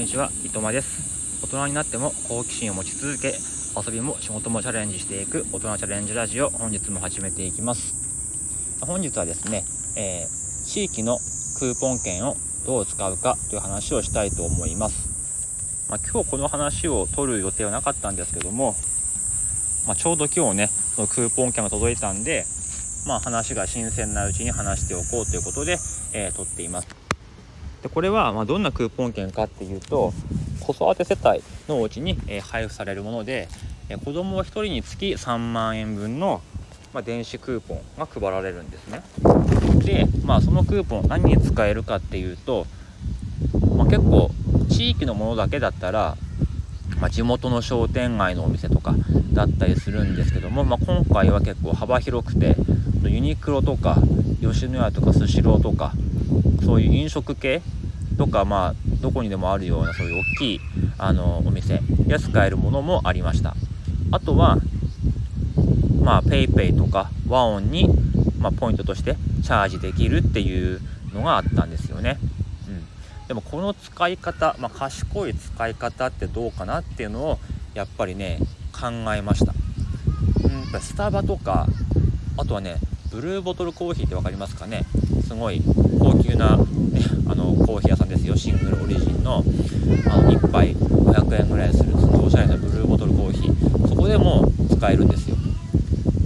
んにちは、伊藤間です。大人になっても好奇心を持ち続け、遊びも仕事もチャレンジしていく大人チャレンジラジオ、本日も始めていきます。本日はですね、えー地域のクーポン券をどう使うかという話をしたいと思います。まあ、今日この話を取る予定はなかったんですけども、まあ、ちょうど今日ね、そのクーポン券が届いたんで、まあ、話が新鮮なうちに話しておこうということで、えー撮っています。でこれはまどんなクーポン券かっていうと子育て世帯のお家に、え配布されるもので、え子供1人につき3万円分の、ま、電子クーポンが配られるんですね。で、まあ、そのクーポン何に使えるかっていうと、まあ、結構地域のものだけだったら、まあ、地元の商店街のお店とかだったりするんですけども、まあ、今回は結構幅広くてユニクロとか吉野家とかスシローとかそういう飲食系とかまあどこにでもあるようなそういう大きいあのお店で使えるものもありました。あとはまあ PayPay とか和音に、まあ、ポイントとしてチャージできるっていうのがあったんですよね、うん、でもこの使い方、まあ、賢い使い方ってどうかなっていうのをやっぱりね考えました、うん、やっぱスタバとかあとはねブルーボトルコーヒーって分かりますかね？すごい高級な、ね、あののあの1杯500円ぐらいするすごいおしゃれなブルーボトルコーヒー。そこでも使えるんですよ。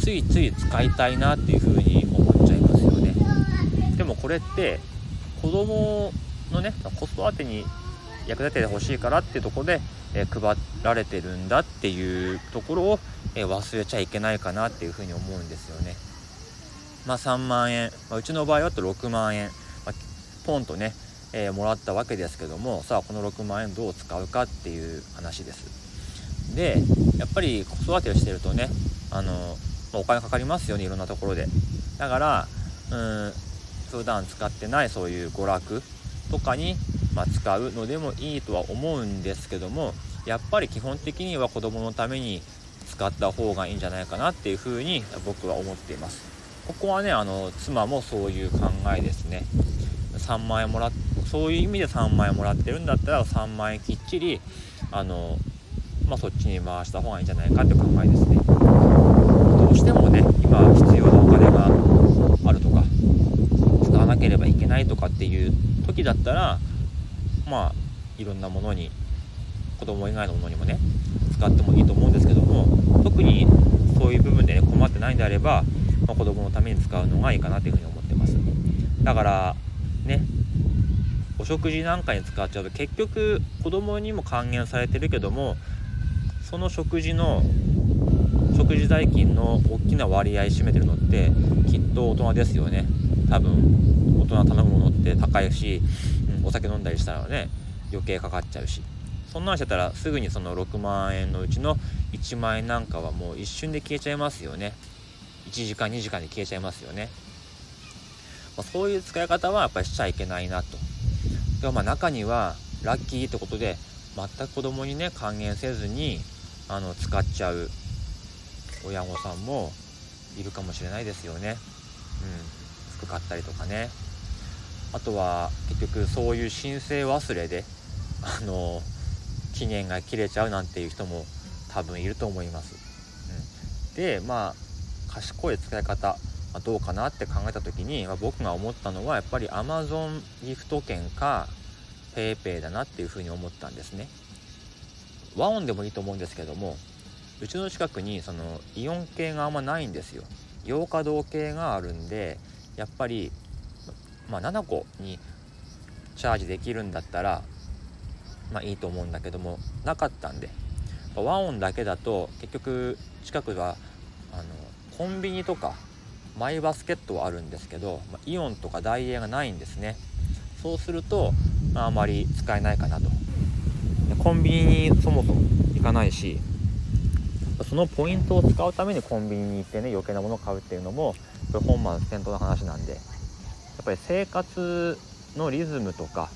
ついつい使いたいなっていう風に思っちゃいますよね。でもこれって子供のね子育てに役立ててほしいからっていうところで、えー配られてるんだっていうところを、えー忘れちゃいけないかなっていうふうに思うんですよね。まあ、3万円、まあ、うちの場合だと6万円、まあ、ポンとね、えーもらったわけですけどもさあこの6万円どう使うかっていう話です。でやっぱり子育てをしてるとねあの、まお金かかりますよねいろんなところで。だからうん普段使ってないそういう娯楽とかに、まあ、使うのでもいいとは思うんですけどもやっぱり基本的には子供のために使った方がいいんじゃないかなっていうふうに僕は思っていますここはねあの妻もそういう考えですね3万円もらっそういう意味で3万円もらってるんだったら3万円きっちりあの、まあ、そっちに回した方がいいんじゃないかって考えですね。どうしてもね今必要なお金があるとか使わなければいけないとかっていう時だったらまあいろんなものに子供以外のものにもね使ってもいいと思うんですけども特にそういう部分で、ね、困ってないんであれば、まあ、子供のために使うのがいいかなというふうに思ってます。だからね食事なんかに使っちゃうと結局子供にも還元されてるけどもその食事の食事代金の大きな割合占めてるのってきっと大人ですよね。多分大人頼むものって高いし、うんお酒飲んだりしたらね余計かかっちゃうし。そんなんしてたらすぐにその6万円のうちの1万円なんかはもう一瞬で消えちゃいますよね。1時間2時間で消えちゃいますよね、まあそういう使い方はやっぱりしちゃいけないなと。でまあ中にはラッキーってことで全く子供にね還元せずにあの使っちゃう親御さんもいるかもしれないですよね。うん、服買ったりとかね。あとは結局そういう申請忘れであの期限が切れちゃうなんていう人も多分いると思います。うん、でまあ賢い使い方まどうかなって考えた時に、まあ僕が思ったのはやっぱり Amazon ギフト券か PayPay だなっていうふうに思ったんですね。和音でもいいと思うんですけどもうちの近くにそのイオン系があんまないんですよ洋華堂系があるんでやっぱりまあ7個にチャージできるんだったらまあいいと思うんだけどもなかったんで和音だけだと結局近くはあのコンビニとかマイバスケットはあるんですけど、まイオンとかダイエーがないんですね。そうすると、まあ、あまり使えないかなと。コンビニにそもそも行かないしそのポイントを使うためにコンビニに行ってね余計なものを買うっていうのもこれ本末転倒な話なんでやっぱり生活のリズムとか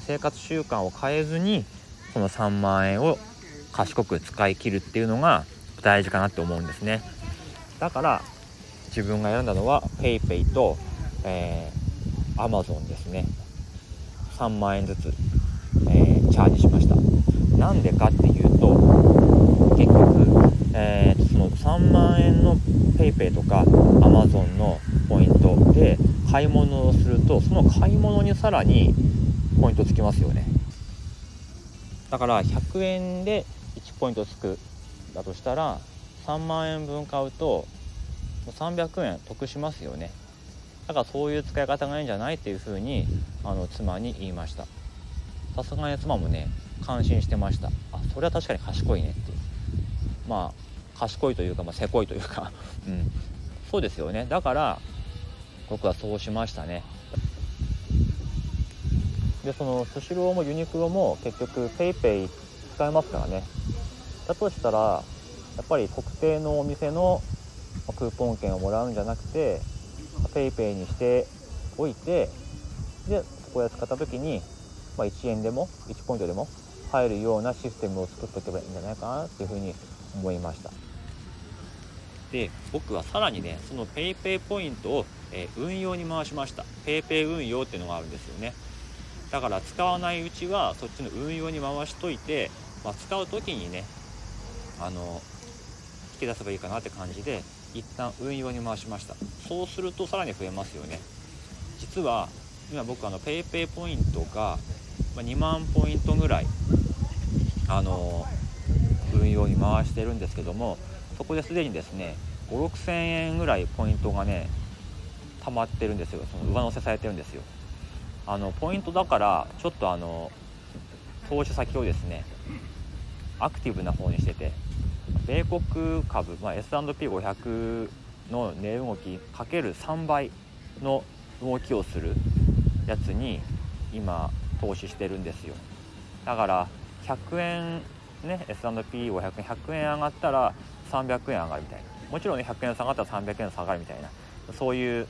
生活習慣を変えずにこの3万円を賢く使い切るっていうのが大事かなって思うんですね。だから自分が選んだのは PayPay と、えー、Amazon ですね。3万円ずつ、えーチャージしました。なんでかっていうと結局、えー、その3万円の PayPay とか Amazon のポイントで買い物をするとその買い物にさらにポイントつきますよね。だから100円で1ポイントつく。だとしたら3万円分買うと300円得しますよね。だからそういう使い方がいいんじゃないっていうふうにあの妻に言いました。さすがに妻もね感心してました。あそれは確かに賢いねっていう。まあ賢いというか、まあ、せこいというか。うん。そうですよね。だから僕はそうしましたね。でそのスシローもユニクロも結局 PayPay 使えますからね。だとしたらやっぱり特定のお店のクーポン券をもらうんじゃなくて PayPay にしておいてでそこで使った時に、まあ、1円でも1ポイントでも入るようなシステムを作っておけばいいんじゃないかなっていうふうに思いました。で僕はさらにねその PayPay ポイントを、えー、運用に回しました。PayPay 運用っていうのがあるんですよね。だから使わないうちはそっちの運用に回しといて、まあ、使う時にねあの引き出せばいいかなって感じで一旦運用に回しました。そうするとさらに増えますよね。実は今僕あの PayPay ポイントが2万ポイントぐらいあの運用に回してるんですけどもそこですでにですね5 6 0 0 0円ぐらいポイントがね溜まってるんですよ。その上乗せされてるんですよ。あのポイントだからちょっとあの投資先をですねアクティブな方にしてて米国株、まあ、S&P500 の値動きかける3倍の動きをするやつに今投資してるんですよ。だから100円ね S&P500 円100円上がったら300円上がるみたいな。もちろんね100円下がったら300円下がるみたいな。そういう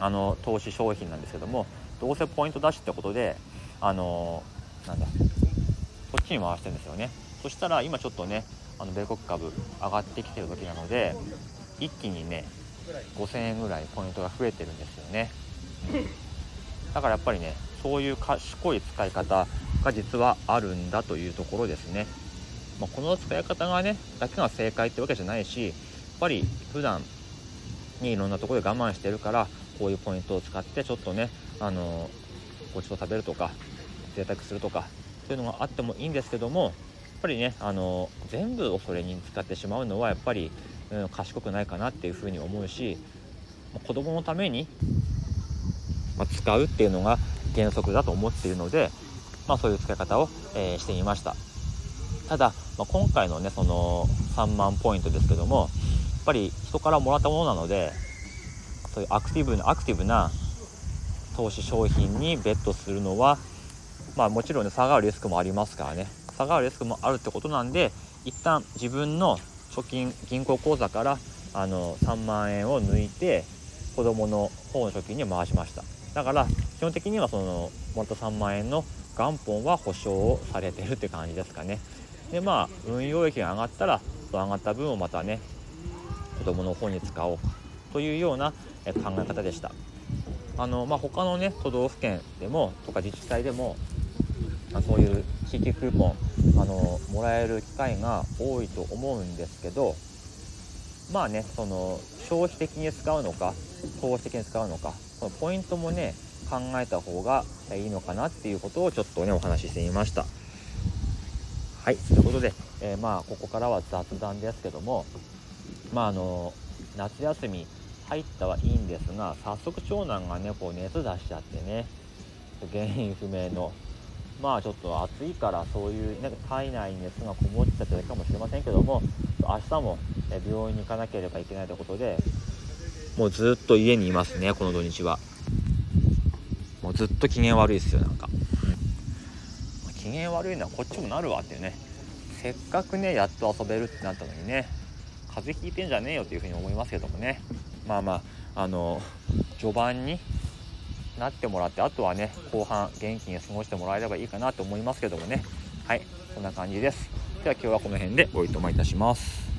あの投資商品なんですけどもどうせポイント出しってことであのなんだこっちに回してるんですよね。そしたら今ちょっとねあの米国株上がってきてる時なので一気にね5000円ぐらいポイントが増えてるんですよね。だからやっぱりねそういう賢い使い方が実はあるんだというところですね、まあ、この使い方がねだけが正解ってわけじゃないしやっぱり普段にいろんなところで我慢してるからこういうポイントを使ってちょっとねあのごちそう食べるとか贅沢するとかそういうのがあってもいいんですけどもぱりねあの全部をそれに使ってしまうのはやっぱり、うん、賢くないかなっていうふうに思うし子供のために、まあ、使うっていうのが原則だと思っているので、まあ、そういう使い方を、えー、してみました。ただ、まあ、今回のねその3万ポイントですけどもやっぱり人からもらったものなのでそういうアクティブなアクティブな投資商品にベットするのはまあもちろんね下がるリスクもありますからね。下がるリスクもあるってことなんで一旦自分の貯金銀行口座からあの3万円を抜いて子供の方の貯金に回しました。だから基本的にはそのもらった3万円の元本は保証をされてるって感じですかね。でまあ運用益が上がったらその上がった分をまたね子供の方に使おうというような考え方でした。あのまあ、他のね都道府県でもとか自治体でもまそういう地域クーポンあのもらえる機会が多いと思うんですけどまあねその消費的に使うのか投資的に使うのかそのポイントもね考えた方がいいのかなっていうことをちょっとねお話ししてみました。はいということで、えー、まあここからは雑談ですけどもまああの夏休み入ったはいいんですが早速長男がねこう熱出しちゃってね原因不明のまあちょっと暑いからそういうね体内に熱がこもっちゃってるかもしれませんけども明日も病院に行かなければいけないということでもうずっと家にいますねこの土日は。もうずっと機嫌悪いですよなんか、うん、機嫌悪いのはこっちもなるわっていうね。せっかくねやっと遊べるってなったのにね風邪ひいてんじゃねえよというふうに思いますけどもね。まあまああの序盤になってもらってあとはね後半元気に過ごしてもらえればいいかなと思いますけどもね。はいそんな感じです。では今日はこの辺でおいとまいたします。